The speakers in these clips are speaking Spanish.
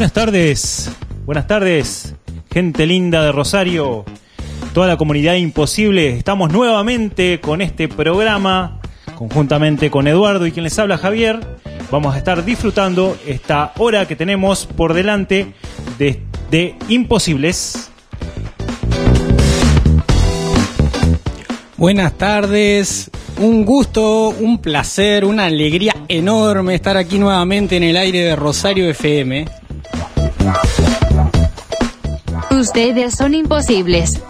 Buenas tardes, buenas tardes, gente linda de Rosario, toda la comunidad imposible. Estamos nuevamente con este programa, conjuntamente con Eduardo y quien les habla Javier. Vamos a estar disfrutando esta hora que tenemos por delante de, de Imposibles. Buenas tardes, un gusto, un placer, una alegría enorme estar aquí nuevamente en el aire de Rosario FM. Ustedes son imposibles.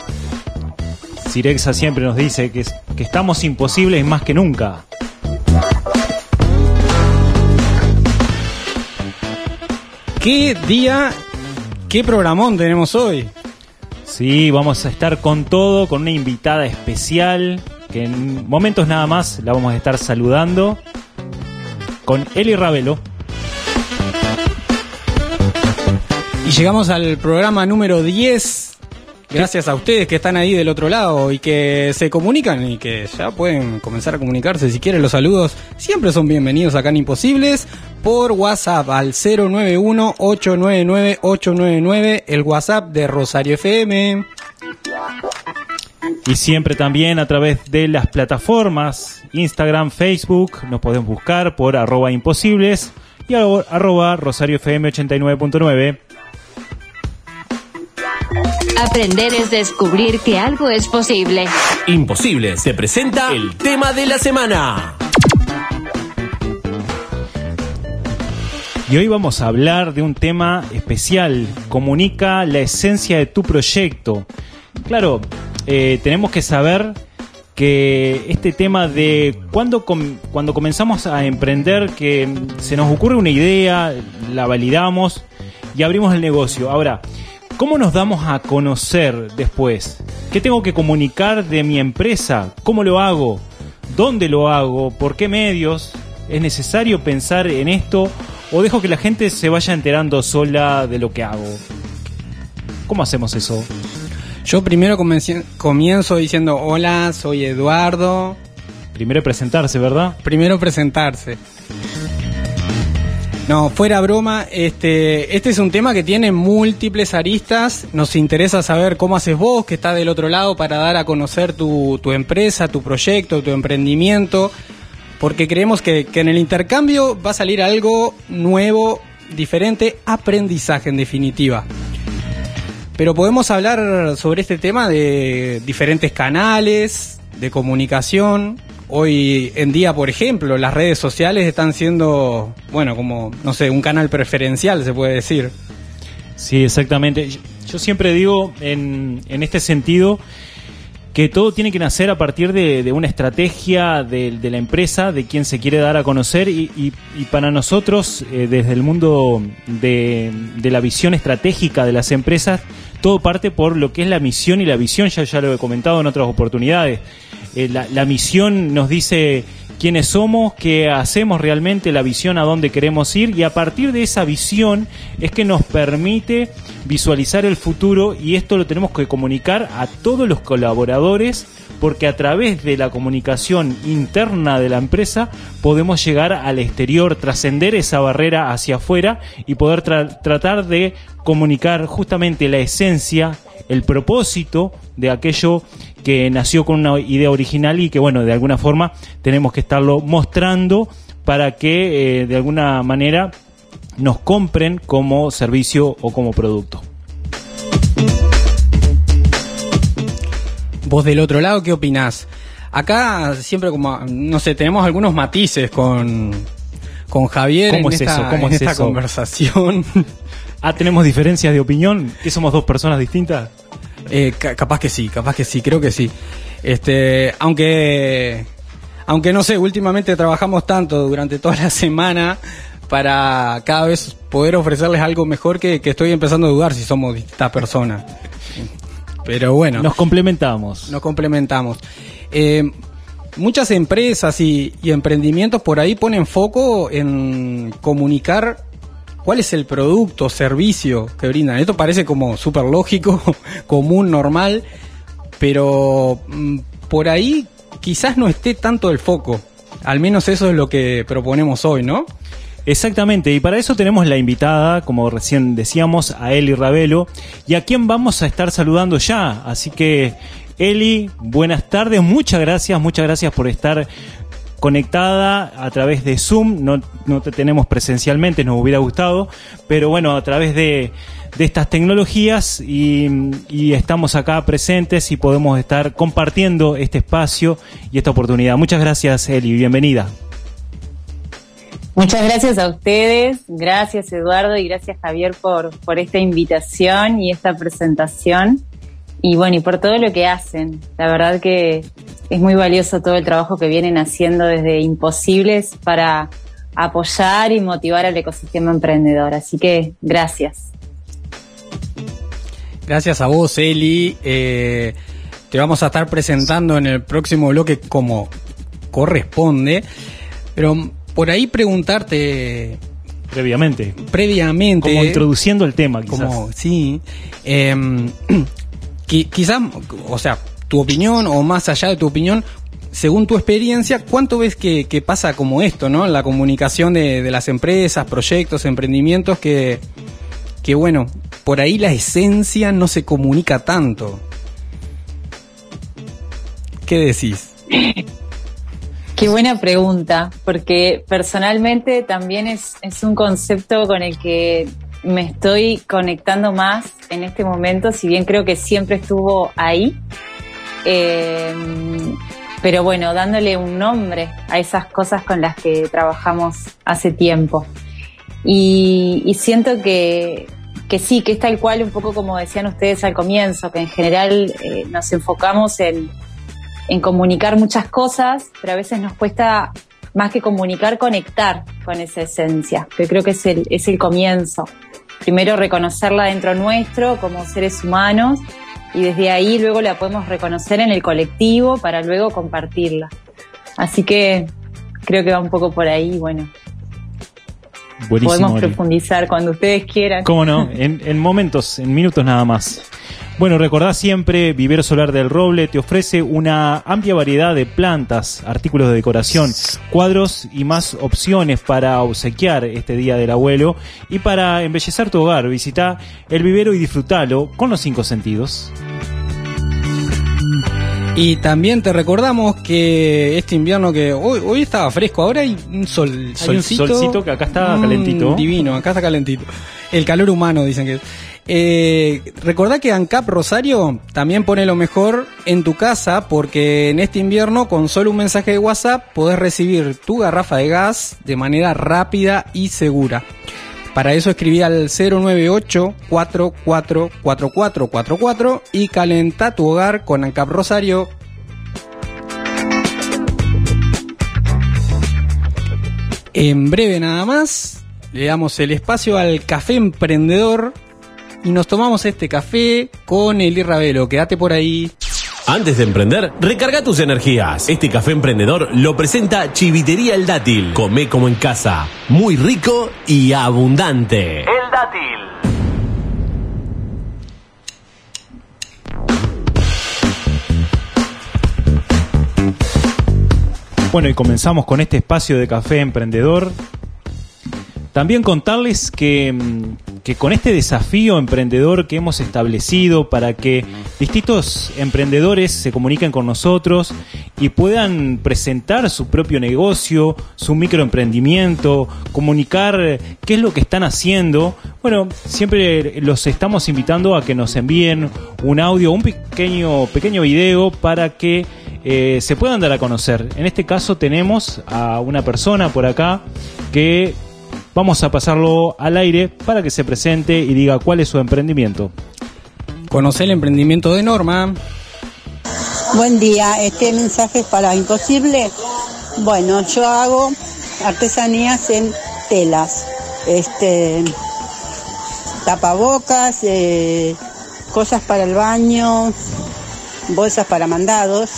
Sirexa siempre nos dice que, que estamos imposibles más que nunca. ¿Qué día, qué programón tenemos hoy? Sí, vamos a estar con todo, con una invitada especial, que en momentos nada más la vamos a estar saludando, con Eli Ravelo. Llegamos al programa número 10. Gracias a ustedes que están ahí del otro lado y que se comunican y que ya pueden comenzar a comunicarse. Si quieren los saludos, siempre son bienvenidos acá en Imposibles por WhatsApp al 091-899-899, el WhatsApp de Rosario FM. Y siempre también a través de las plataformas Instagram, Facebook, nos podemos buscar por arroba imposibles y arro- arroba Rosario FM 89.9. Aprender es descubrir que algo es posible. Imposibles. Se presenta el tema de la semana. Y hoy vamos a hablar de un tema especial, comunica la esencia de tu proyecto. Claro, eh, tenemos que saber que este tema de cuando, com- cuando comenzamos a emprender, que se nos ocurre una idea, la validamos y abrimos el negocio. Ahora, ¿cómo nos damos a conocer después? ¿Qué tengo que comunicar de mi empresa? ¿Cómo lo hago? ¿Dónde lo hago? ¿Por qué medios? ¿Es necesario pensar en esto o dejo que la gente se vaya enterando sola de lo que hago? ¿Cómo hacemos eso? Yo primero comienzo diciendo, hola, soy Eduardo. Primero presentarse, ¿verdad? Primero presentarse. No, fuera broma, este, este es un tema que tiene múltiples aristas. Nos interesa saber cómo haces vos, que estás del otro lado, para dar a conocer tu, empresa, tu proyecto, tu emprendimiento. Porque creemos que, que en el intercambio va a salir algo nuevo, diferente, aprendizaje en definitiva. Pero podemos hablar sobre este tema de diferentes canales de comunicación. Hoy en día, por ejemplo, las redes sociales están siendo, bueno, como, no sé, un canal preferencial, se puede decir. Sí, exactamente. Yo- siempre digo en, en este sentido que todo tiene que nacer a partir de, una estrategia de, la empresa, de quien se quiere dar a conocer y para nosotros, eh, desde el mundo de, de la visión estratégica de las empresas, todo parte por lo que es la misión y la visión, ya, ya lo he comentado en otras oportunidades. Eh, la, la misión nos dice quiénes somos, qué hacemos realmente, la visión a dónde queremos ir y a partir de esa visión es que nos permite visualizar el futuro y esto lo tenemos que comunicar a todos los colaboradores porque a través de la comunicación interna de la empresa podemos llegar al exterior, trascender esa barrera hacia afuera y poder tra- tratar de comunicar justamente la esencia, el propósito de aquello que nació con una idea original y que bueno, de alguna forma tenemos que estarlo mostrando para que eh, de alguna manera nos compren como servicio o como producto. Vos del otro lado, ¿qué opinás? Acá siempre como, no sé, tenemos algunos matices con, con Javier ¿Cómo en es esta, eso? ¿Cómo en es esta eso? conversación. Ah, tenemos diferencias de opinión, que somos dos personas distintas. Eh, ca- capaz que sí, capaz que sí, creo que sí. Este, aunque, aunque no sé, últimamente trabajamos tanto durante toda la semana para cada vez poder ofrecerles algo mejor que, que estoy empezando a dudar si somos distintas personas. Pero bueno. Nos complementamos. Nos complementamos. Eh, muchas empresas y, y emprendimientos por ahí ponen foco en comunicar cuál es el producto, servicio que brindan. Esto parece como súper lógico, común, normal, pero mm, por ahí quizás no esté tanto el foco. Al menos eso es lo que proponemos hoy, ¿no? Exactamente, y para eso tenemos la invitada, como recién decíamos, a Eli Ravelo, y a quien vamos a estar saludando ya. Así que, Eli, buenas tardes, muchas gracias, muchas gracias por estar conectada a través de Zoom. No, te tenemos presencialmente, nos hubiera gustado, pero bueno, a través de, de estas tecnologías y, y estamos acá presentes y podemos estar compartiendo este espacio y esta oportunidad. Muchas gracias, Eli, bienvenida. Muchas gracias a ustedes, gracias Eduardo y gracias Javier por, por esta invitación y esta presentación y bueno, y por todo lo que hacen. La verdad que es muy valioso todo el trabajo que vienen haciendo desde Imposibles para apoyar y motivar al ecosistema emprendedor. Así que gracias. Gracias a vos, Eli. Eh, te vamos a estar presentando en el próximo bloque como corresponde. Pero por ahí preguntarte Previamente. previamente. Como introduciendo el tema, quizás. Como, sí. Eh, quizás, o sea, tu opinión o más allá de tu opinión, según tu experiencia, ¿cuánto ves que, que pasa como esto, ¿no? La comunicación de, de las empresas, proyectos, emprendimientos que, que, bueno, por ahí la esencia no se comunica tanto. ¿Qué decís? Qué buena pregunta, porque personalmente también es, un concepto con el que me estoy conectando más en este momento, si bien creo que siempre estuvo ahí. Eh, pero bueno, dándole un nombre a esas cosas con las que trabajamos hace tiempo. Y, y siento que, que sí, que es tal cual, un poco como decían ustedes al comienzo, que en general eh, nos enfocamos en, en comunicar muchas cosas, pero a veces nos cuesta más que comunicar, conectar con esa esencia, que creo que es el, es el comienzo. Primero reconocerla dentro nuestro como seres humanos y desde ahí luego la podemos reconocer en el colectivo para luego compartirla. Así que creo que va un poco por ahí, bueno. Buenísimo, podemos profundizar cuando ustedes quieran. ¿Cómo no? En, en momentos, en minutos nada más. Bueno, recordá siempre, Vivero Solar del Roble te ofrece una amplia variedad de plantas, artículos de decoración, cuadros y más opciones para obsequiar este Día del Abuelo y para embellecer tu hogar. Visita el vivero y disfrútalo con los cinco sentidos. Y también te recordamos que este invierno que hoy, hoy estaba fresco, ahora hay un sol, Hay un solcito. solcito que acá está Mm, calentito. Divino, acá está calentito. El calor humano, dicen que. Eh, recordá que ANCAP Rosario también pone lo mejor en tu casa porque en este invierno con solo un mensaje de WhatsApp podés recibir tu garrafa de gas de manera rápida y segura. Para eso escribí al 098-444444 y calenta tu hogar con ANCAP Rosario. En breve nada más, le damos el espacio al café emprendedor y nos tomamos este café con el Irravelo. Quédate por ahí. Antes de emprender, recarga tus energías. Este café emprendedor lo presenta Chivitería El Dátil. Come como en casa. Muy rico y abundante. El dátil. Bueno, y comenzamos con este espacio de café emprendedor. También contarles que, mm, que con este desafío emprendedor que hemos establecido para que distintos emprendedores se comuniquen con nosotros y puedan presentar su propio negocio, su microemprendimiento, comunicar qué es lo que están haciendo, bueno, siempre los estamos invitando a que nos envíen un audio, un pequeño, pequeño video para que eh, se puedan dar a conocer. En este caso tenemos a una persona por acá que vamos a pasarlo al aire para que se presente y diga cuál es su emprendimiento. Conocer el emprendimiento de Norma. Buen día, este mensaje es para Imposible. Bueno, yo hago artesanías en telas, este, tapabocas, eh, cosas para el baño, bolsas para mandados.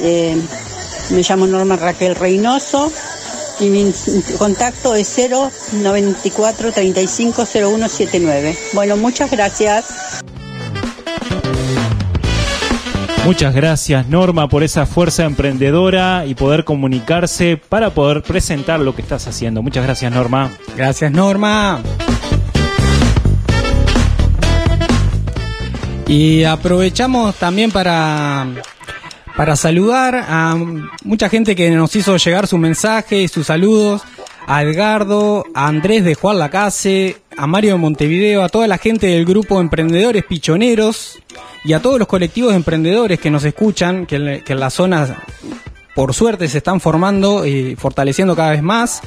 Eh, me llamo Norma Raquel Reynoso y mi contacto es 094 35 0179. Bueno, muchas gracias. Muchas gracias Norma por esa fuerza emprendedora y poder comunicarse para poder presentar lo que estás haciendo. Muchas gracias Norma. Gracias Norma. Y aprovechamos también para, para saludar a mucha gente que nos hizo llegar su mensaje y sus saludos. A Edgardo, a Andrés de Juan Lacase, a Mario de Montevideo, a toda la gente del grupo Emprendedores Pichoneros y a todos los colectivos de emprendedores que nos escuchan, que, que en la zona por suerte se están formando y fortaleciendo cada vez más.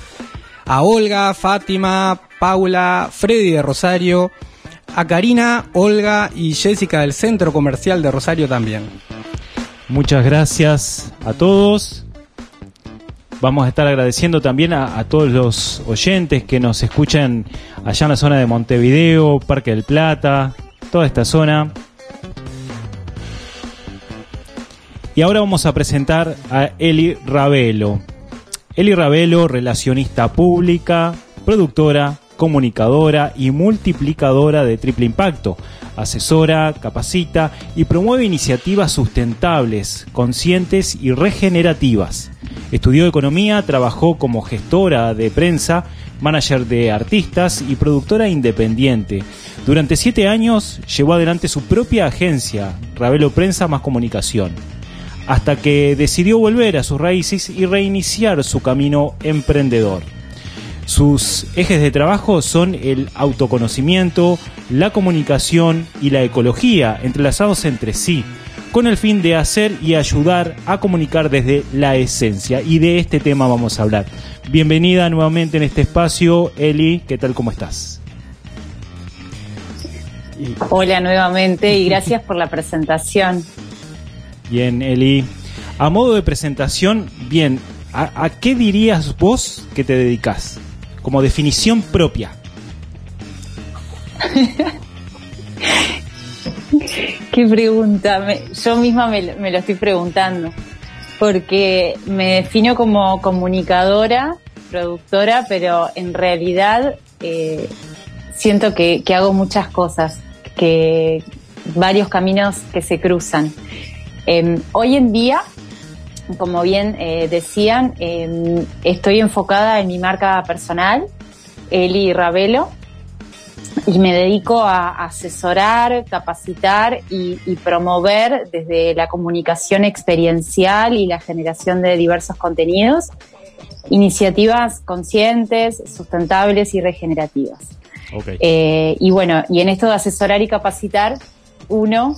A Olga, Fátima, Paula, Freddy de Rosario, a Karina, Olga y Jessica del Centro Comercial de Rosario también. Muchas gracias a todos. Vamos a estar agradeciendo también a, todos los oyentes que nos escuchan allá en la zona de Montevideo, Parque del Plata, toda esta zona. Y ahora vamos a presentar a Eli Ravelo. Eli Ravelo, relacionista pública, productora, comunicadora y multiplicadora de triple impacto. Asesora, capacita y promueve iniciativas sustentables, conscientes y regenerativas. Estudió economía, trabajó como gestora de prensa, manager de artistas y productora independiente. Durante siete años llevó adelante su propia agencia, Ravelo Prensa más Comunicación, hasta que decidió volver a sus raíces y reiniciar su camino emprendedor. Sus ejes de trabajo son el autoconocimiento, la comunicación y la ecología, entrelazados entre sí, con el fin de hacer y ayudar a comunicar desde la esencia. Y de este tema vamos a hablar. Bienvenida nuevamente en este espacio, Eli, ¿qué tal? ¿Cómo estás? Hola nuevamente y gracias por la presentación. Bien, Eli. A modo de presentación, bien, ¿a, qué dirías vos que te dedicas? Como definición propia? Qué pregunta, yo misma me, lo estoy preguntando, porque me defino como comunicadora, productora, pero en realidad eh, siento que, hago muchas cosas, que varios caminos que se cruzan. Em, hoy en día como bien eh, decían, estoy enfocada en mi marca personal, Eli Ravelo, y me dedico a asesorar, capacitar y, promover desde la comunicación experiencial y la generación de diversos contenidos, iniciativas conscientes, sustentables y regenerativas. Eh, y bueno, y en esto de asesorar y capacitar, uno,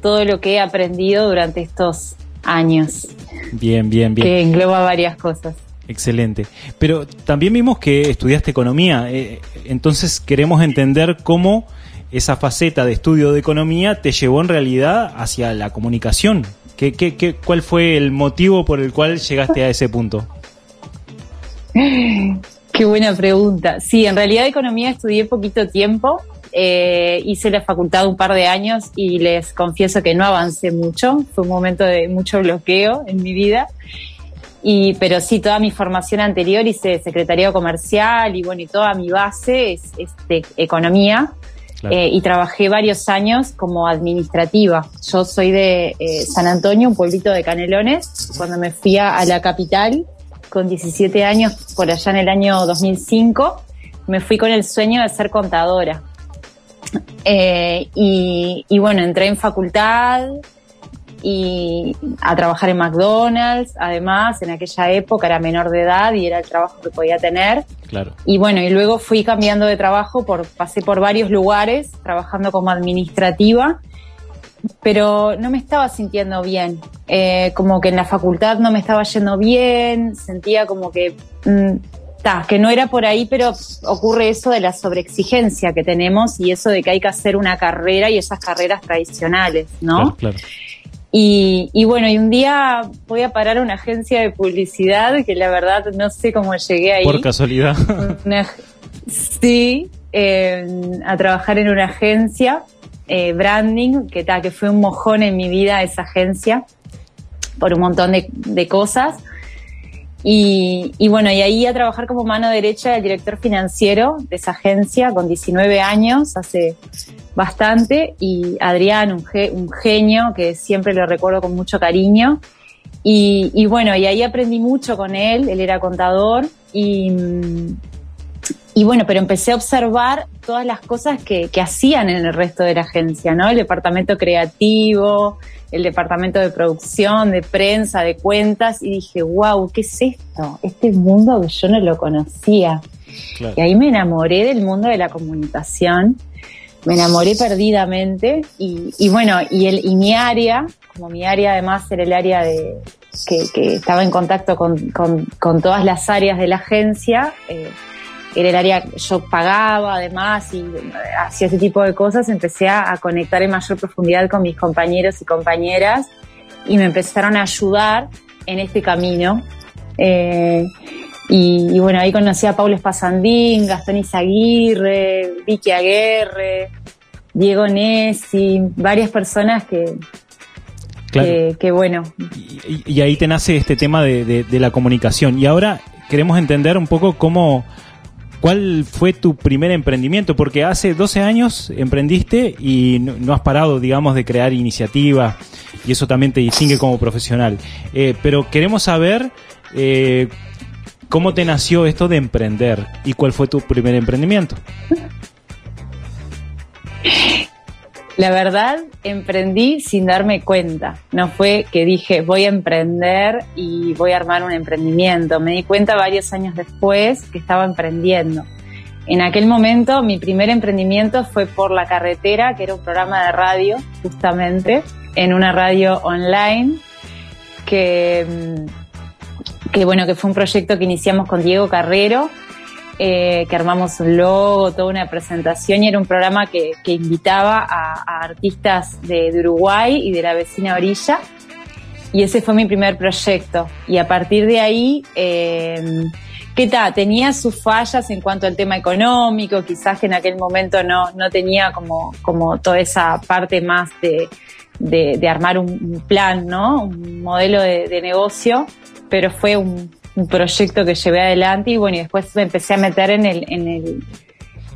todo lo que he aprendido durante estos años. Bien, bien, bien. Que engloba varias cosas. Excelente. Pero también vimos que estudiaste economía, eh, entonces queremos entender cómo esa faceta de estudio de economía te llevó en realidad hacia la comunicación. ¿Qué, qué, qué, ¿Cuál fue el motivo por el cual llegaste a ese punto? Qué buena pregunta. Sí, en realidad economía estudié poquito tiempo. Eh, hice la facultad un par de años y les confieso que no avancé mucho. Fue un momento de mucho bloqueo en mi vida. Y, pero sí, toda mi formación anterior hice secretariado comercial y bueno, y toda mi base es, de economía. Eh, y trabajé varios años como administrativa. Yo soy de eh, San Antonio, un pueblito de Canelones. Cuando me fui a, la capital con 17 años, por allá en el año 2005, me fui con el sueño de ser contadora. Eh, y, bueno, entré en facultad y a trabajar en McDonald's, además, en aquella época era menor de edad y era el trabajo que podía tener. Claro. Y bueno, y luego fui cambiando de trabajo, por, pasé por varios lugares trabajando como administrativa, pero no me estaba sintiendo bien. eh, como que en la facultad no me estaba yendo bien, sentía como que, que no era por ahí, pero ocurre eso de la sobreexigencia que tenemos y eso de que hay que hacer una carrera y esas carreras tradicionales, ¿no? Claro, Y, y, bueno, y un día voy a parar a una agencia de publicidad que la verdad no sé cómo llegué ahí. Por casualidad. sí, eh, a trabajar en una agencia, eh, branding, que, ta, que fue un mojón en mi vida esa agencia por un montón de, cosas. Y, bueno, y ahí a trabajar como mano derecha del director financiero de esa agencia con 19 años, hace bastante, y Adrián, un, genio que siempre lo recuerdo con mucho cariño. Y, y, bueno, y ahí aprendí mucho con él, él era contador y, y bueno, pero empecé a observar todas las cosas que, que, hacían en el resto de la agencia, ¿no? El departamento creativo, el departamento de producción, de prensa, de cuentas, y dije, wow, ¿qué es esto? Este mundo que yo no lo conocía. Y ahí me enamoré del mundo de la comunicación, me enamoré perdidamente, y, y bueno, y, el, y mi área, como mi área además era el área de, que, que estaba en contacto con, con, con, todas las áreas de la agencia, eh, era el área que yo pagaba además y hacía ese tipo de cosas, empecé a, conectar en mayor profundidad con mis compañeros y compañeras y me empezaron a ayudar en este camino. Eh, y, bueno, ahí conocí a Paul Espasandín, Gastón Izaguirre, Vicky Aguerre, Diego Nessi, varias personas que, que, bueno. Y, ahí te nace este tema de, de, la comunicación. Y ahora queremos entender un poco cómo, ¿Cuál fue tu primer emprendimiento? Porque hace 12 años emprendiste y no, has parado, digamos, de crear iniciativas y eso también te distingue como profesional. Eh, pero queremos saber eh, cómo te nació esto de emprender y cuál fue tu primer emprendimiento. La verdad, emprendí sin darme cuenta. No fue que dije voy a emprender y voy a armar un emprendimiento. Me di cuenta varios años después que estaba emprendiendo. En aquel momento mi primer emprendimiento fue por la carretera, que era un programa de radio, justamente, en una radio online, que, mm, que bueno, que fue un proyecto que iniciamos con Diego Carrero, eh, que armamos un logo, toda una presentación y era un programa que, invitaba a, artistas de, Uruguay y de la vecina orilla. Y ese fue mi primer proyecto. Y a partir de ahí, eh, ¿qué tal? Tenía sus fallas en cuanto al tema económico, quizás que en aquel momento no, no tenía como, como toda esa parte más de, de, armar un plan, ¿no? Un modelo de, de negocio, pero fue un, un proyecto que llevé adelante y bueno, y después me empecé a meter en el, en el,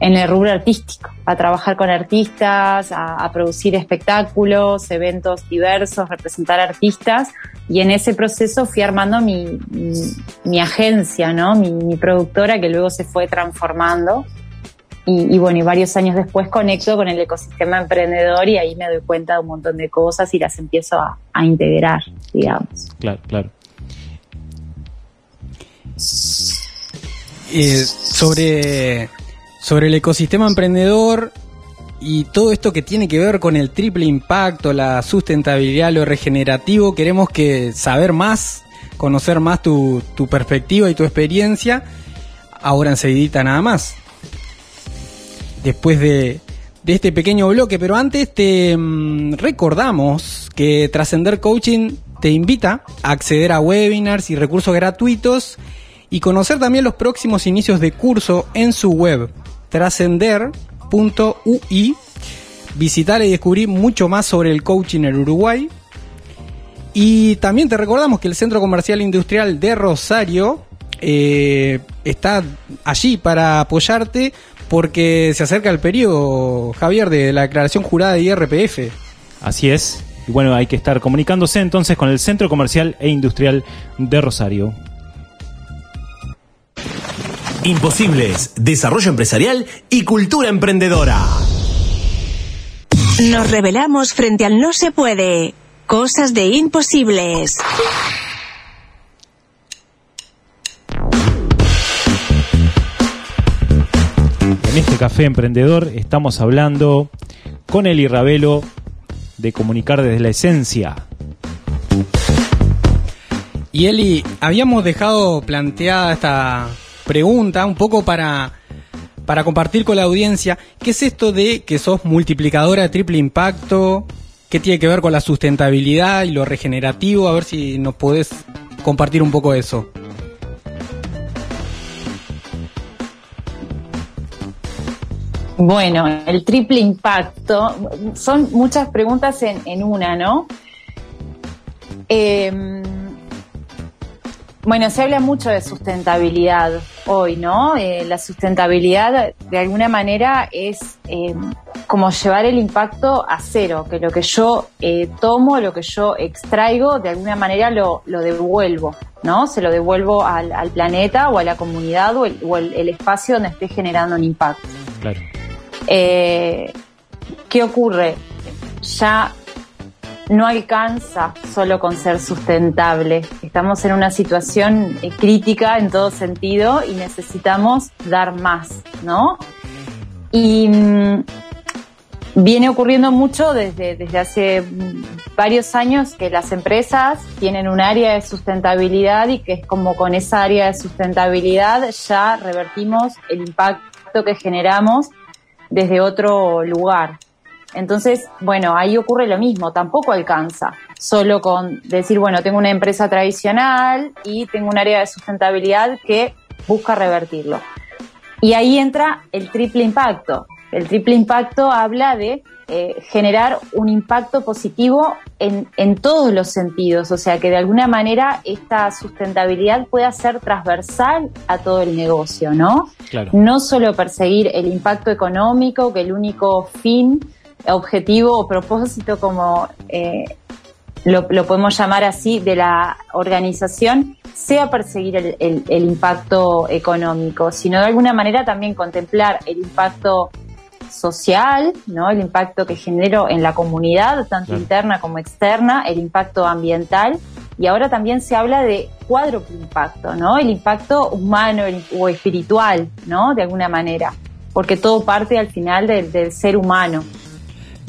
en el rubro artístico, a trabajar con artistas, a, producir espectáculos, eventos diversos, representar artistas y en ese proceso fui armando mi, mi, agencia, ¿no? Mi, productora que luego se fue transformando y, bueno, y varios años después conecto con el ecosistema emprendedor y ahí me doy cuenta de un montón de cosas y las empiezo a, a integrar, digamos. Claro, claro. Eh, sobre, sobre el ecosistema emprendedor y todo esto que tiene que ver con el triple impacto, la sustentabilidad, lo regenerativo, queremos que saber más, conocer más tu, perspectiva y tu experiencia. Ahora enseguidita nada más. Después de, de este pequeño bloque, pero antes te mm, recordamos que Trascender Coaching te invita a acceder a webinars y recursos gratuitos y conocer también los próximos inicios de curso en su web trascender.ui. Visitar y descubrir mucho más sobre el coaching en Uruguay. Y también te recordamos que el Centro Comercial Industrial de Rosario eh, está allí para apoyarte porque se acerca el periodo, Javier, de la declaración jurada de IRPF. Así es. Y bueno, hay que estar comunicándose entonces con el Centro Comercial e Industrial de Rosario. Imposibles, desarrollo empresarial y cultura emprendedora. Nos revelamos frente al no se puede. Cosas de imposibles. En este café emprendedor estamos hablando con Eli Ravelo de comunicar desde la esencia. Y Eli, habíamos dejado planteada esta pregunta un poco para, para compartir con la audiencia. ¿Qué es esto de que sos multiplicadora de triple impacto? ¿Qué tiene que ver con la sustentabilidad y lo regenerativo? A ver si nos podés compartir un poco eso. Bueno, el triple impacto, son muchas preguntas en, en una, ¿no? Eh, bueno, se habla mucho de sustentabilidad hoy, ¿no? Eh, la sustentabilidad de alguna manera es eh, como llevar el impacto a cero, que lo que yo eh, tomo, lo que yo extraigo, de alguna manera lo, lo devuelvo, ¿no? Se lo devuelvo al, al, planeta o a la comunidad o, el, o el, el espacio donde esté generando un impacto. Claro. Eh, ¿Qué ocurre? Ya no alcanza solo con ser sustentable. Estamos en una situación eh, crítica en todo sentido y necesitamos dar más, ¿no? Y mmm, viene ocurriendo mucho desde, desde hace varios años que las empresas tienen un área de sustentabilidad y que es como con esa área de sustentabilidad ya revertimos el impacto que generamos desde otro lugar. Entonces, bueno, ahí ocurre lo mismo, tampoco alcanza solo con decir, bueno, tengo una empresa tradicional y tengo un área de sustentabilidad que busca revertirlo. Y ahí entra el triple impacto. El triple impacto habla de eh, generar un impacto positivo en, en, todos los sentidos, o sea que de alguna manera esta sustentabilidad pueda ser transversal a todo el negocio, ¿no? Claro. No solo perseguir el impacto económico, que el único fin objetivo o propósito, como eh, lo, lo, podemos llamar así, de la organización, sea perseguir el, el, el, impacto económico, sino de alguna manera también contemplar el impacto social, ¿no? el impacto que genero en la comunidad, tanto interna como externa, el impacto ambiental. Y ahora también se habla de cuádruple impacto, ¿no? El impacto humano o espiritual, ¿no? De alguna manera. Porque todo parte al final del, del ser humano.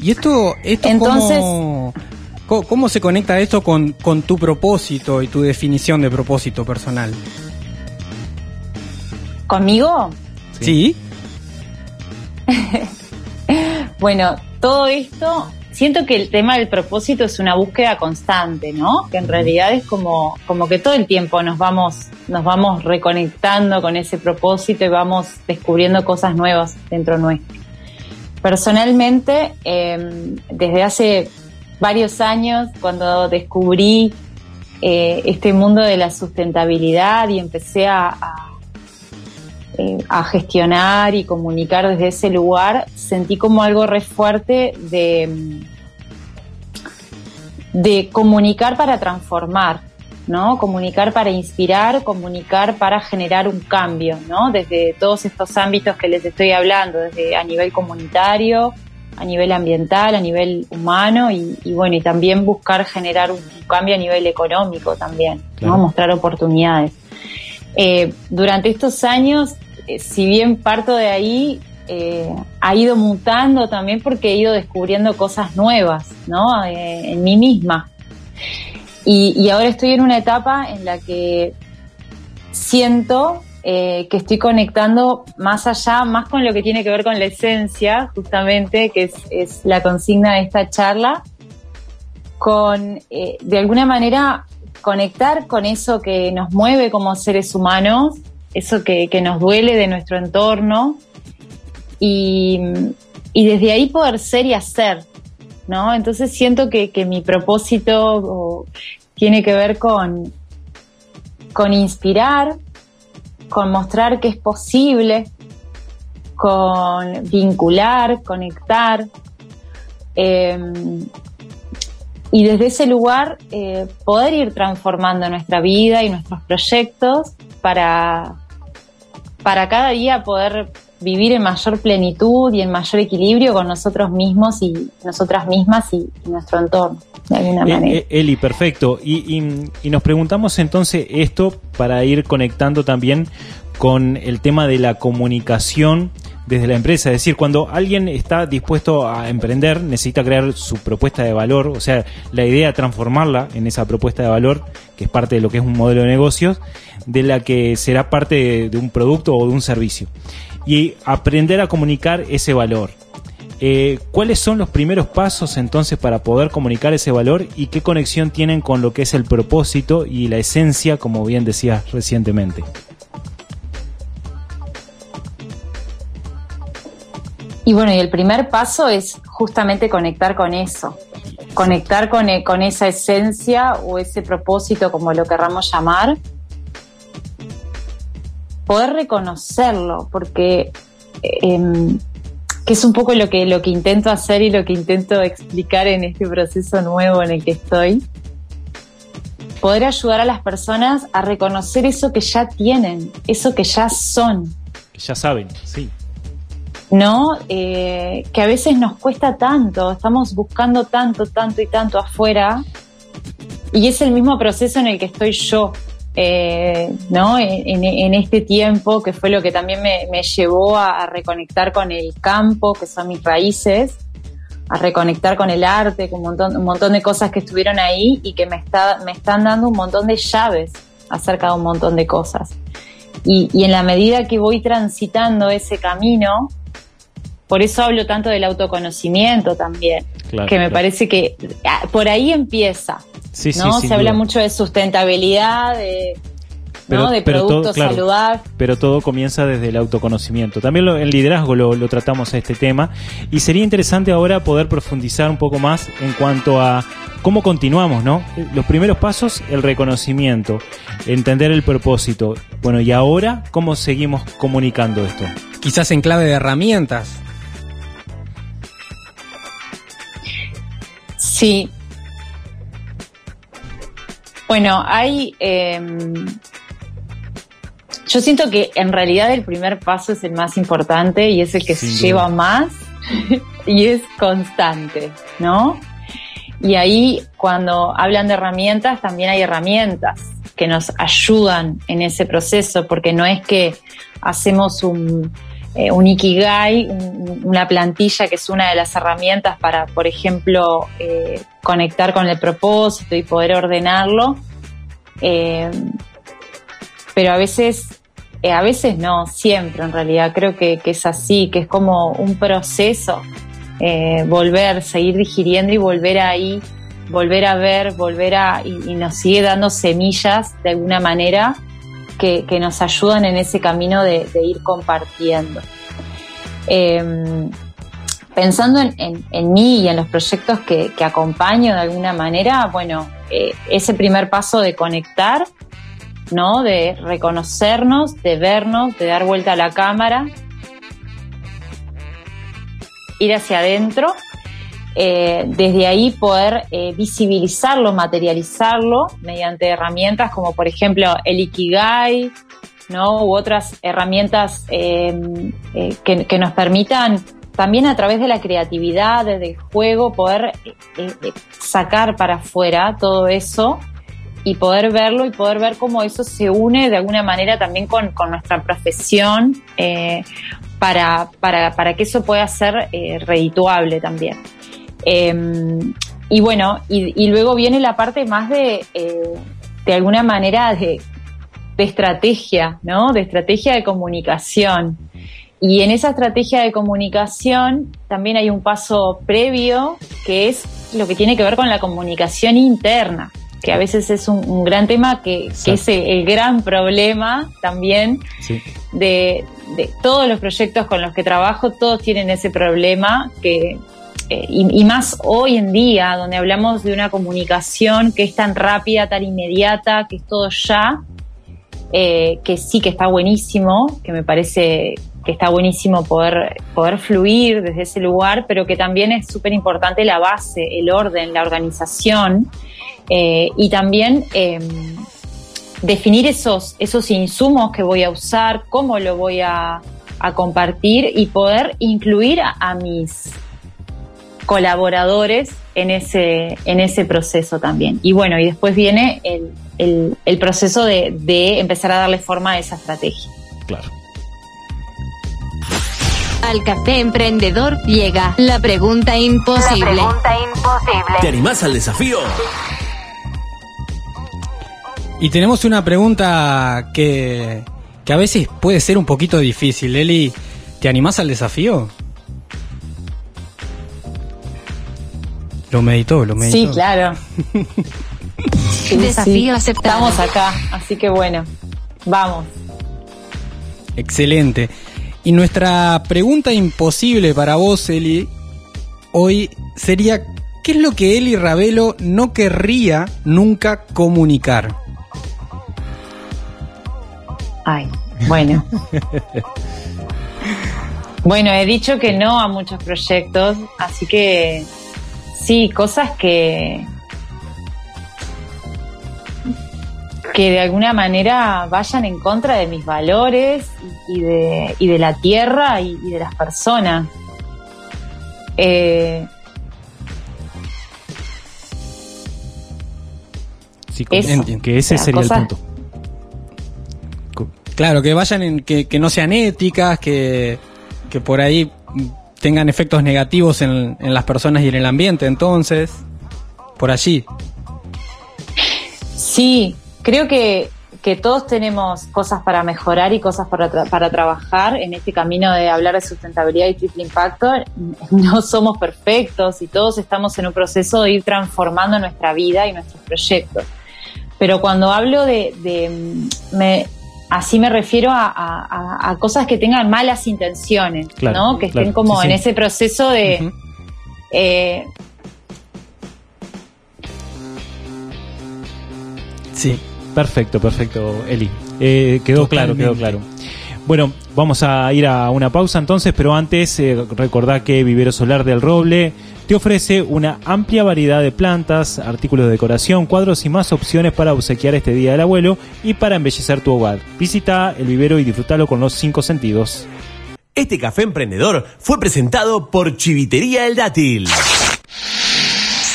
¿Y esto, esto Entonces, cómo, cómo, cómo, se conecta esto con, con, tu propósito y tu definición de propósito personal? ¿Conmigo? Sí. bueno, todo esto, siento que el tema del propósito es una búsqueda constante, ¿no? Que en realidad es como, como que todo el tiempo nos vamos, nos vamos reconectando con ese propósito y vamos descubriendo cosas nuevas dentro nuestro. Personalmente, eh, desde hace varios años, cuando descubrí eh, este mundo de la sustentabilidad y empecé eh, a, gestionar y comunicar desde ese lugar, sentí como algo re fuerte de comunicar para transformar, ¿no? Comunicar para inspirar, comunicar para generar un cambio, ¿no? Desde todos estos ámbitos que les estoy hablando, desde a nivel comunitario, a nivel ambiental, a nivel humano y, y bueno, y también buscar generar un, un, cambio a nivel económico también, claro. ¿no? Mostrar oportunidades. Eh, durante estos años, eh, si bien parto de ahí, eh, ha ido mutando también porque he ido descubriendo cosas nuevas, ¿no? En mí misma. Y, ahora estoy en una etapa en la que siento eh, que estoy conectando más allá, más con lo que tiene que ver con la esencia, justamente, que es, es la consigna de esta charla, con, eh, de alguna manera, conectar con eso que nos mueve como seres humanos, eso que, que nos duele de nuestro entorno, y, y desde ahí poder ser y hacer, ¿no? Entonces siento que, que mi propósito tiene que ver con, con inspirar, con mostrar que es posible, con vincular, conectar. Eh, y desde ese lugar eh, poder ir transformando nuestra vida y nuestros proyectos para, para cada día poder vivir en mayor plenitud y en mayor equilibrio con nosotros mismos y nosotras mismas y, y nuestro entorno, de alguna eh, manera. Eh, Eli, perfecto. Y, y, y, nos preguntamos entonces esto para ir conectando también con el tema de la comunicación desde la empresa. Es decir, cuando alguien está dispuesto a emprender, necesita crear su propuesta de valor, o sea, la idea transformarla en esa propuesta de valor, que es parte de lo que es un modelo de negocios, de la que será parte de, de un producto o de un servicio. Y aprender a comunicar ese valor. Eh, ¿Cuáles son los primeros pasos entonces para poder comunicar ese valor y qué conexión tienen con lo que es el propósito y la esencia, como bien decías recientemente? Y bueno, y el primer paso es justamente conectar con eso, conectar con, e- con esa esencia o ese propósito, como lo querramos llamar, poder reconocerlo, porque em, que es un poco lo que, lo que intento hacer y lo que intento explicar en este proceso nuevo en el que estoy. Poder ayudar a las personas a reconocer eso que ya tienen, eso que ya son, Ya saben, sí. ¿no? Eh, que a veces nos cuesta tanto, estamos buscando tanto, tanto y tanto afuera, y es el mismo proceso en el que estoy yo, eh, ¿no? En, en- este tiempo, que fue lo que también me, me llevó a, a reconectar con el campo, que son mis raíces, a reconectar con el arte, con un montón, un montón de cosas que estuvieron ahí y que me, está, me están dando un montón de llaves acerca de un montón de cosas. Y, y en la medida que voy transitando ese camino, por eso hablo tanto del autoconocimiento también, Claro, que me claro. parece que ah, por ahí empieza, Sí, sí, ¿no? sin Se habla duda. mucho de sustentabilidad, de, Pero- ¿no? de pero todo- productos claro. saludables. pero todo comienza desde el autoconocimiento. También lo- el liderazgo lo, lo tratamos a este tema y sería interesante ahora poder profundizar un poco más en cuanto a cómo continuamos, ¿no? Los primeros pasos, el reconocimiento, entender el propósito. Bueno, y ahora, ¿cómo seguimos comunicando esto? Quizás en clave de herramientas. Sí. Bueno, hay... eh, yo siento que en realidad el primer paso es el más importante y es el que Sin se lleva más y es constante, ¿no? Y ahí cuando hablan de herramientas, también hay herramientas que nos ayudan en ese proceso, porque no es que hacemos un, eh, un Ikigai, un- una plantilla que es una de las herramientas para, por ejemplo, eh, conectar con el propósito y poder ordenarlo. Eh, pero a veces, a veces no, siempre en realidad creo que, es así, que es como un proceso, volver, seguir digiriendo y volver ahí, volver a ver, volver a, y nos sigue dando semillas de alguna manera que, nos ayudan en ese camino de, ir compartiendo. Eh, pensando en, mí y en los proyectos que, que acompaño de alguna manera, bueno, eh, ese primer paso de conectar, ¿no? De reconocernos, de vernos, de dar vuelta a la cámara, ir hacia adentro, eh, desde ahí poder eh, visibilizarlo, materializarlo mediante herramientas como por ejemplo el Ikigai, ¿no? U otras herramientas eh, eh, que, nos permitan también a través de la creatividad, desde el juego, poder eh, eh, sacar para afuera todo eso y poder verlo y poder ver cómo eso se une de alguna manera también con, nuestra profesión para, para, para que eso pueda ser eh, redituable también. Eh, y bueno, y, y luego viene la parte más de, eh, de alguna manera de, de estrategia, ¿no? De estrategia de comunicación. Y en esa estrategia de comunicación también hay un paso previo que es lo que tiene que ver con la comunicación interna, que a veces es un, un gran tema que, que es el, el gran problema también Sí. de, de todos los proyectos con los que trabajo, todos tienen ese problema que eh, y, más hoy en día, donde hablamos de una comunicación que es tan rápida, tan inmediata, que es todo ya, eh, que sí que está buenísimo, que me parece que está buenísimo poder, poder fluir desde ese lugar, pero que también es súper importante la base, el orden, la organización eh, y también eh, definir esos, esos insumos que voy a usar, cómo lo voy a, a compartir y poder incluir a mis colaboradores en ese, en ese proceso también. Y bueno, y después viene el, el, el proceso de, de empezar a darle forma a esa estrategia. Claro. Al Café Emprendedor llega la pregunta imposible. La pregunta imposible. ¿Te animás al desafío? Y tenemos una pregunta que, que a veces puede ser un poquito difícil. Eli, ¿te animás al desafío? Lo meditó, lo meditó. Sí, claro. Sí, Desafío sí. aceptado. Estamos acá, así que bueno, vamos. Excelente. Y nuestra pregunta imposible para vos, Eli, hoy sería, ¿qué es lo que Eli Ravelo no querría nunca comunicar? Ay, bueno. bueno, he dicho que no a muchos proyectos, así que sí, cosas que que de alguna manera vayan en contra de mis valores y de, y de la tierra y, y de las personas. Eh, Sí, Eso. Que ese O sea, sería cosas- el punto. Claro, que vayan en, que, que no sean éticas, que, que por ahí tengan efectos negativos en, en las personas y en el ambiente, entonces, por allí. Sí, creo que, que todos tenemos cosas para mejorar y cosas para, para trabajar en este camino de hablar de sustentabilidad y triple impacto. No somos perfectos y todos estamos en un proceso de ir transformando nuestra vida y nuestros proyectos. Pero cuando hablo de, de, mm, me, así me refiero a, a- a- a cosas que tengan malas intenciones, Claro, ¿no? Que estén claro, como sí, en sí. ese proceso de, eh, Sí. Perfecto, perfecto, Eli. Eh, quedó claro, quedó claro. Bueno, vamos a ir a una pausa entonces, pero antes eh, recordá que Vivero Solar del Roble te ofrece una amplia variedad de plantas, artículos de decoración, cuadros y más opciones para obsequiar este Día del Abuelo y para embellecer tu hogar. Visita el vivero y disfrútalo con los cinco sentidos. Este café emprendedor fue presentado por Chivitería El Dátil.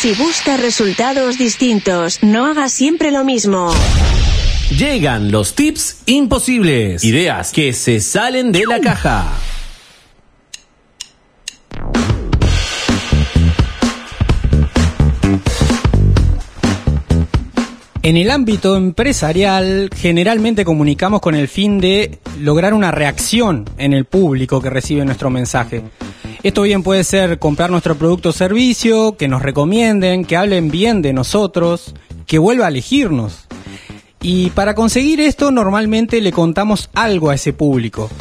Si buscas resultados distintos, no hagas siempre lo mismo. Llegan los tips imposibles. Ideas que se salen de la caja. En el ámbito empresarial, generalmente comunicamos con el fin de lograr una reacción en el público que recibe nuestro mensaje. Esto bien puede ser comprar nuestro producto o servicio, que nos recomienden, que hablen bien de nosotros, que vuelva a elegirnos. Y para conseguir esto normalmente le contamos algo a ese público,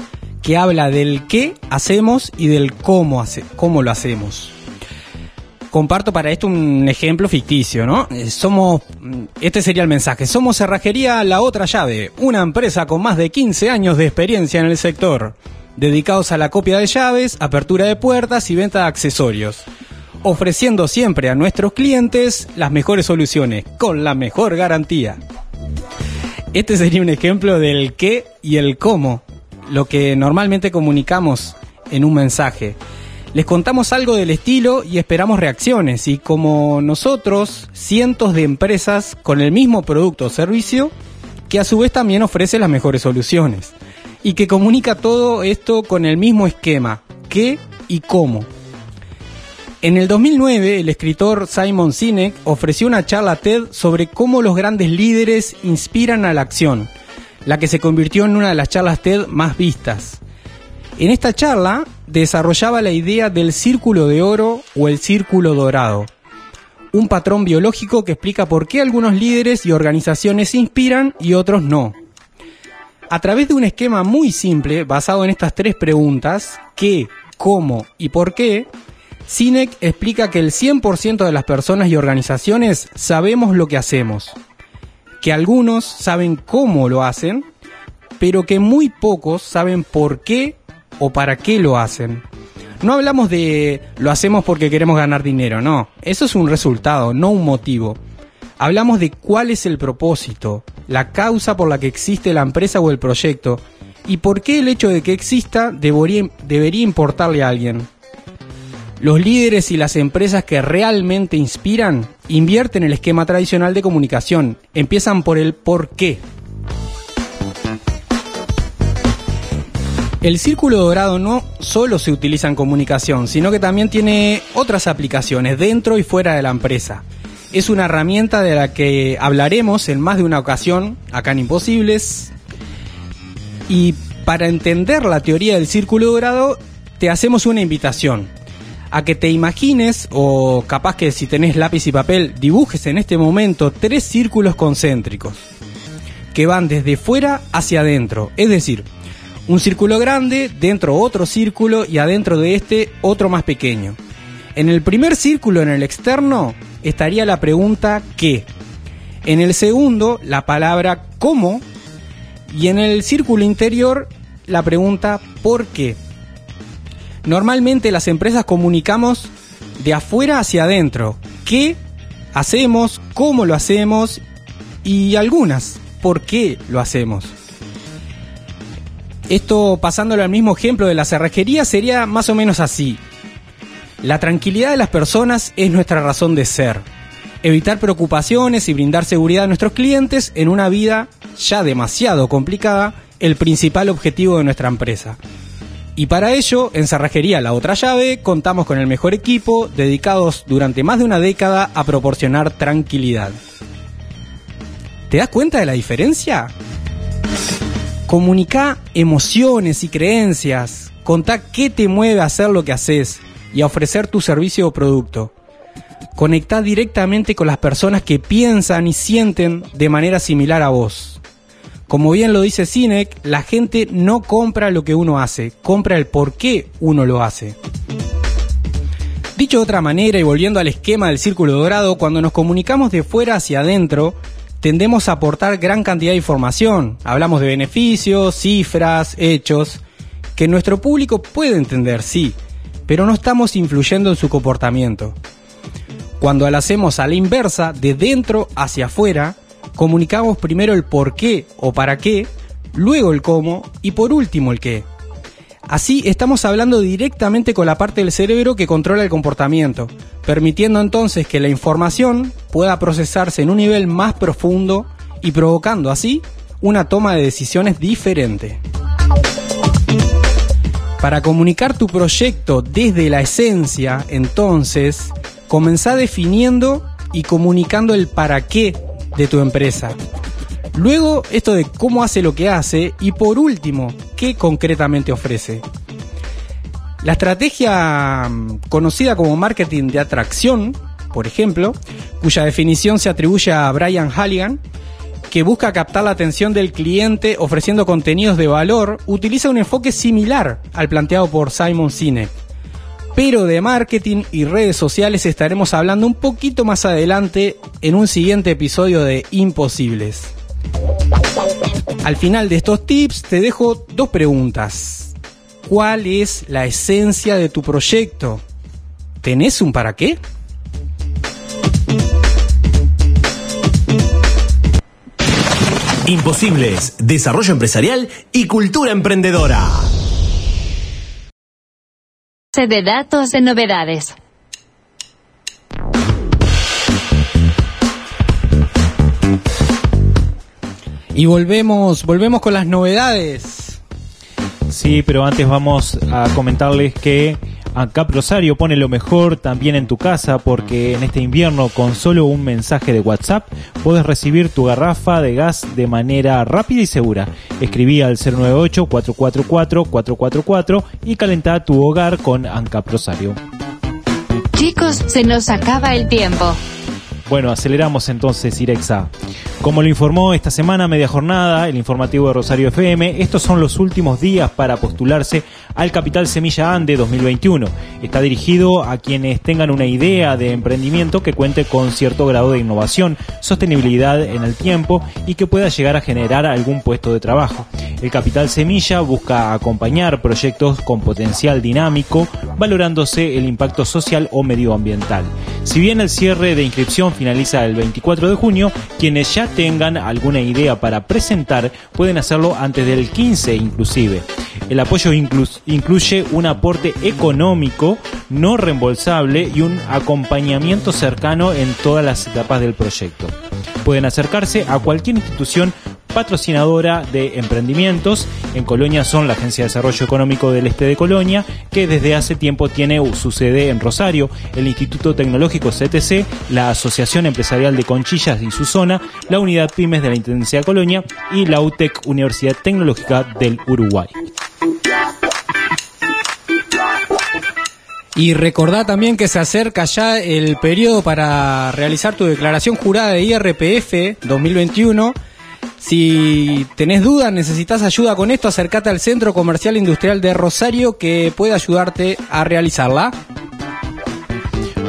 que habla del qué hacemos y del cómo, hace, cómo lo hacemos comparto para esto un ejemplo ficticio, ¿no? Eh, Somos, mm, este sería el mensaje, somos Cerrajería La Otra Llave, una empresa con más de 15 años de experiencia en el sector, dedicados a la copia de llaves, apertura de puertas y venta de accesorios, ofreciendo siempre a nuestros clientes las mejores soluciones, con la mejor garantía. Este sería un ejemplo del qué y el cómo, lo que normalmente comunicamos en un mensaje. Les contamos algo del estilo y esperamos reacciones y como nosotros, cientos de empresas con el mismo producto o servicio que a su vez también ofrece las mejores soluciones y que comunica todo esto con el mismo esquema, qué y cómo. En el 2009, el escritor Simon Sinek ofreció una charla TED sobre cómo los grandes líderes inspiran a la acción, la que se convirtió en una de las charlas TED más vistas. En esta charla desarrollaba la idea del círculo de oro o el círculo dorado, un patrón biológico que explica por qué algunos líderes y organizaciones se inspiran y otros no. A través de un esquema muy simple basado en estas tres preguntas, qué, cómo y por qué, Sinek explica que el 100% de las personas y organizaciones sabemos lo que hacemos, que algunos saben cómo lo hacen, pero que muy pocos saben por qué o para qué lo hacen. No hablamos de lo hacemos porque queremos ganar dinero, no, eso es un resultado, no un motivo. Hablamos de cuál es el propósito, la causa por la que existe la empresa o el proyecto y por qué el hecho de que exista debería, importarle a alguien. Los líderes y las empresas que realmente inspiran invierten el esquema tradicional de comunicación, empiezan por el por qué. El círculo dorado no solo se utiliza en comunicación, sino que también tiene otras aplicaciones dentro y fuera de la empresa. Es una herramienta de la que hablaremos en más de una ocasión acá en Imposibles. Y para entender la teoría del círculo dorado, te hacemos una invitación a que te imagines o capaz que si tenés lápiz y papel dibujes en este momento tres círculos concéntricos que van desde fuera hacia adentro, es decir, un círculo grande, dentro otro círculo y adentro de este otro más pequeño. En el primer círculo, en el externo, estaría la pregunta ¿qué? En el segundo, la palabra ¿cómo? Y en el círculo interior, la pregunta ¿por qué? Normalmente las empresas comunicamos de afuera hacia adentro. ¿Qué hacemos? ¿Cómo lo hacemos? Y algunas, ¿por qué lo hacemos? Esto pasándolo al mismo ejemplo de la cerrajería sería más o menos así. La tranquilidad de las personas es nuestra razón de ser. Evitar preocupaciones y brindar seguridad a nuestros clientes en una vida ya demasiado complicada, el principal objetivo de nuestra empresa. Y para ello, en Cerrajería La Otra Llave, contamos con el mejor equipo, dedicados durante más de una década a proporcionar tranquilidad. ¿Te das cuenta de la diferencia? Comunica emociones y creencias. Contá qué te mueve a hacer lo que haces y a ofrecer tu servicio o producto. Conectá directamente con las personas que piensan y sienten de manera similar a vos. Como bien lo dice Sinek, la gente no compra lo que uno hace, compra el por qué uno lo hace. Dicho de otra manera y volviendo al esquema del círculo dorado, cuando nos comunicamos de fuera hacia adentro, tendemos a aportar gran cantidad de información. Hablamos de beneficios, cifras, hechos, que nuestro público puede entender, sí, pero no estamos influyendo en su comportamiento. Cuando lo hacemos a la inversa, de dentro hacia afuera, comunicamos primero el por qué o para qué, luego el cómo y por último el qué. Así estamos hablando directamente con la parte del cerebro que controla el comportamiento, permitiendo entonces que la información pueda procesarse en un nivel más profundo y provocando así una toma de decisiones diferente. Para comunicar tu proyecto desde la esencia, entonces, comenzá definiendo y comunicando el para qué de tu empresa. Luego, esto de cómo hace lo que hace y por último, qué concretamente ofrece. La estrategia mm, conocida como marketing de atracción, por ejemplo, cuya definición se atribuye a Brian Halligan, que busca captar la atención del cliente ofreciendo contenidos de valor, utiliza un enfoque similar al planteado por Simon Sinek. Pero de marketing y redes sociales estaremos hablando un poquito más adelante en un siguiente episodio de Imposibles. Al final de estos tips te dejo dos preguntas. ¿Cuál es la esencia de tu proyecto? ¿Tenés un para qué? Imposibles, desarrollo empresarial y cultura emprendedora. de datos de novedades. Y volvemos, volvemos con las novedades. Sí, pero antes vamos a comentarles que Acá Rosario pone lo mejor también en tu casa porque en este invierno con solo un mensaje de WhatsApp puedes recibir tu garrafa de gas de manera rápida y segura. Escribí al 098-444-444 y calenta tu hogar con ANCAP Rosario. Chicos, se nos acaba el tiempo. Bueno, aceleramos entonces, Irexa. Como lo informó esta semana Media Jornada, el informativo de Rosario FM, estos son los últimos días para postularse al Capital Semilla Ande 2021. Está dirigido a quienes tengan una idea de emprendimiento que cuente con cierto grado de innovación, sostenibilidad en el tiempo y que pueda llegar a generar algún puesto de trabajo. El Capital Semilla busca acompañar proyectos con potencial dinámico, valorándose el impacto social o medioambiental. Si bien el cierre de inscripción finaliza el 24 de junio, quienes ya tengan alguna idea para presentar pueden hacerlo antes del 15 inclusive. El apoyo incluye un aporte económico no reembolsable y un acompañamiento cercano en todas las etapas del proyecto. Pueden acercarse a cualquier institución patrocinadora de emprendimientos. En Colonia son la Agencia de Desarrollo Económico del Este de Colonia, que desde hace tiempo tiene su sede en Rosario, el Instituto Tecnológico CTC, la Asociación Empresarial de Conchillas y su zona, la Unidad Pymes de la Intendencia de Colonia y la UTEC Universidad Tecnológica del Uruguay. Y recordá también que se acerca ya el periodo para realizar tu declaración jurada de IRPF 2021. Si tenés dudas, necesitas ayuda con esto, acércate al Centro Comercial Industrial de Rosario que puede ayudarte a realizarla.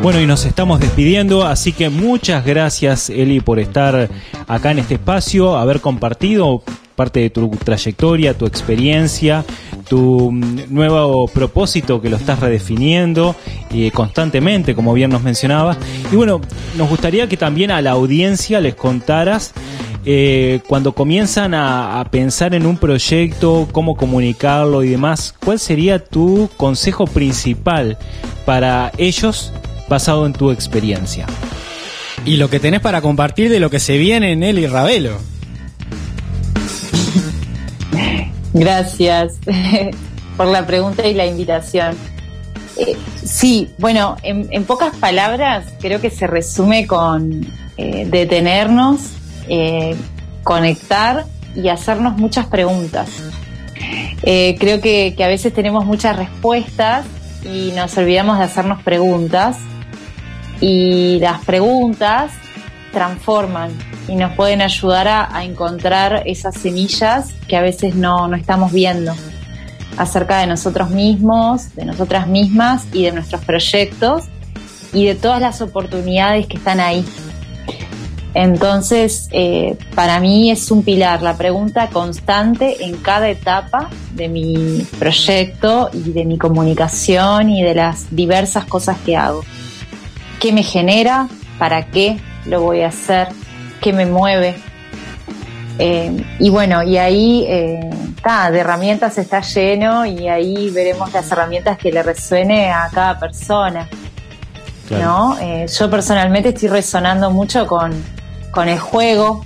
Bueno, y nos estamos despidiendo, así que muchas gracias Eli por estar acá en este espacio, haber compartido parte de tu trayectoria, tu experiencia, tu mm, nuevo propósito que lo estás redefiniendo eh, constantemente, como bien nos mencionabas. Y bueno, nos gustaría que también a la audiencia les contaras eh, cuando comienzan a, a, pensar en un proyecto, cómo comunicarlo y demás, ¿cuál sería tu consejo principal para ellos basado en tu experiencia? Y lo que tenés para compartir de lo que se viene en él y Ravelo. Gracias por la pregunta y la invitación. Eh, sí, bueno, en, en, pocas palabras creo que se resume con eh, detenernos, eh, conectar y hacernos muchas preguntas. Eh, creo que, que a veces tenemos muchas respuestas y nos olvidamos de hacernos preguntas y las preguntas transforman y nos pueden ayudar a, a, encontrar esas semillas que a veces no, no estamos viendo acerca de nosotros mismos, de nosotras mismas y de nuestros proyectos y de todas las oportunidades que están ahí. Entonces, eh, para mí es un pilar, la pregunta constante en cada etapa de mi proyecto y de mi comunicación y de las diversas cosas que hago. ¿Qué me genera? ¿Para qué lo voy a hacer? ¿Qué me mueve? Eh, y bueno, y ahí eh, está, de herramientas está lleno y ahí veremos las herramientas que le resuene a cada persona. Claro. ¿no? Eh, yo personalmente estoy resonando mucho con, con el juego,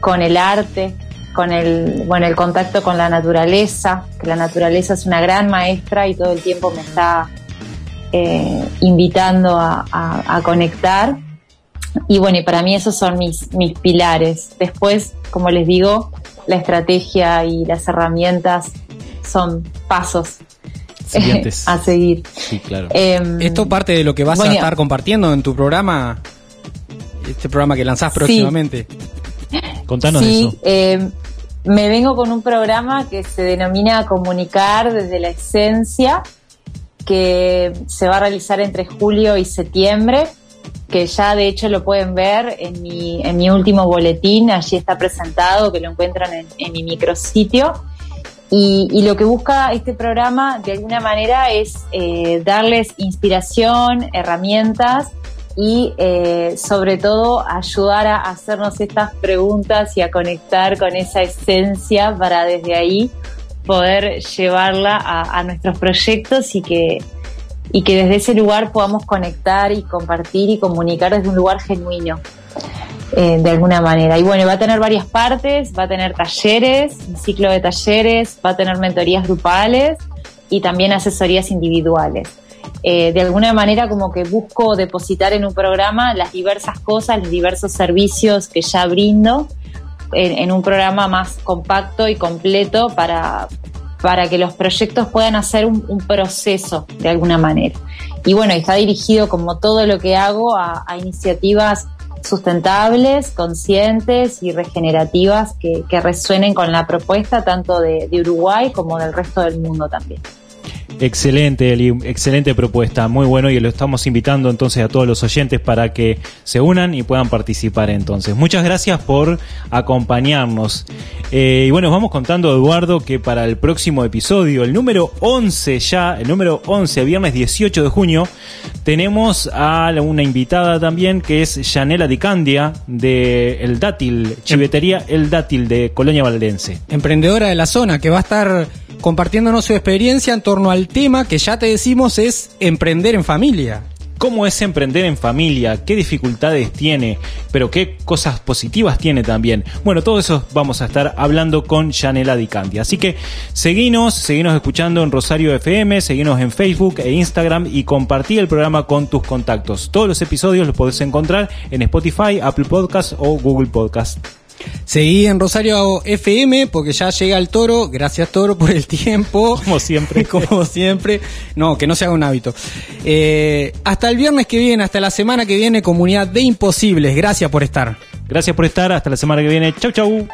con el arte, con el, bueno, el contacto con la naturaleza, que la naturaleza es una gran maestra y todo el tiempo me está eh, invitando a, a, a, conectar. Y bueno, y para mí esos son mis, mis pilares. Después, como les digo, la estrategia y las herramientas son pasos Siguientes. a seguir. Sí, claro. Eh, ¿Esto parte de lo que vas bueno, a estar compartiendo en tu programa? Este programa que lanzás próximamente. Sí. Contanos sí, eso. Eh, me vengo con un programa que se denomina Comunicar desde la Esencia, que se va a realizar entre julio y septiembre, que ya de hecho lo pueden ver en mi, en mi último boletín, allí está presentado, que lo encuentran en, en mi micrositio. Y, y, lo que busca este programa de alguna manera es eh, darles inspiración, herramientas y eh, sobre todo ayudar a hacernos estas preguntas y a conectar con esa esencia para desde ahí poder llevarla a, nuestros proyectos y que, y que desde ese lugar podamos conectar y compartir y comunicar desde un lugar genuino. Eh, de alguna manera. Y bueno, va a tener varias partes, va a tener talleres, un ciclo de talleres, va a tener mentorías grupales y también asesorías individuales. Eh, de alguna manera como que busco depositar en un programa las diversas cosas, los diversos servicios que ya brindo en, un programa más compacto y completo para, para que los proyectos puedan hacer un, proceso de alguna manera. Y bueno, está dirigido como todo lo que hago a, iniciativas sustentables, conscientes y regenerativas que, resuenen con la propuesta tanto de Uruguay como del resto del mundo también. Excelente, Eli, excelente propuesta, muy bueno y lo estamos invitando entonces a todos los oyentes para que se unan y puedan participar entonces. Muchas gracias por acompañarnos. Eh, y bueno, vamos contando, Eduardo, que para el próximo episodio, el número 11 ya, el número 11, viernes 18 de junio, tenemos a una invitada también que es Janela Di Candia de El Dátil, Chivetería El Dátil de Colonia Valdense. Emprendedora de la zona que va a estar compartiéndonos su experiencia en torno al tema que ya te decimos es emprender en familia. cómo es emprender en familia, qué dificultades tiene, pero qué cosas positivas tiene también. Bueno, todo eso vamos a estar hablando con Janela Di Candia. Así que seguinos, seguinos escuchando en Rosario FM, seguinos en Facebook e Instagram y compartí el programa con tus contactos. Todos los episodios los podés encontrar en Spotify, Apple Podcast o Google Podcast. Seguí en Rosario FM porque ya llega el toro. Gracias toro por el tiempo. Como siempre. Como siempre. No, que no se haga un hábito. Eh, hasta el viernes que viene, hasta la semana que viene, comunidad de imposibles. Gracias por estar. Gracias por estar. Hasta la semana que viene. Chau, chau.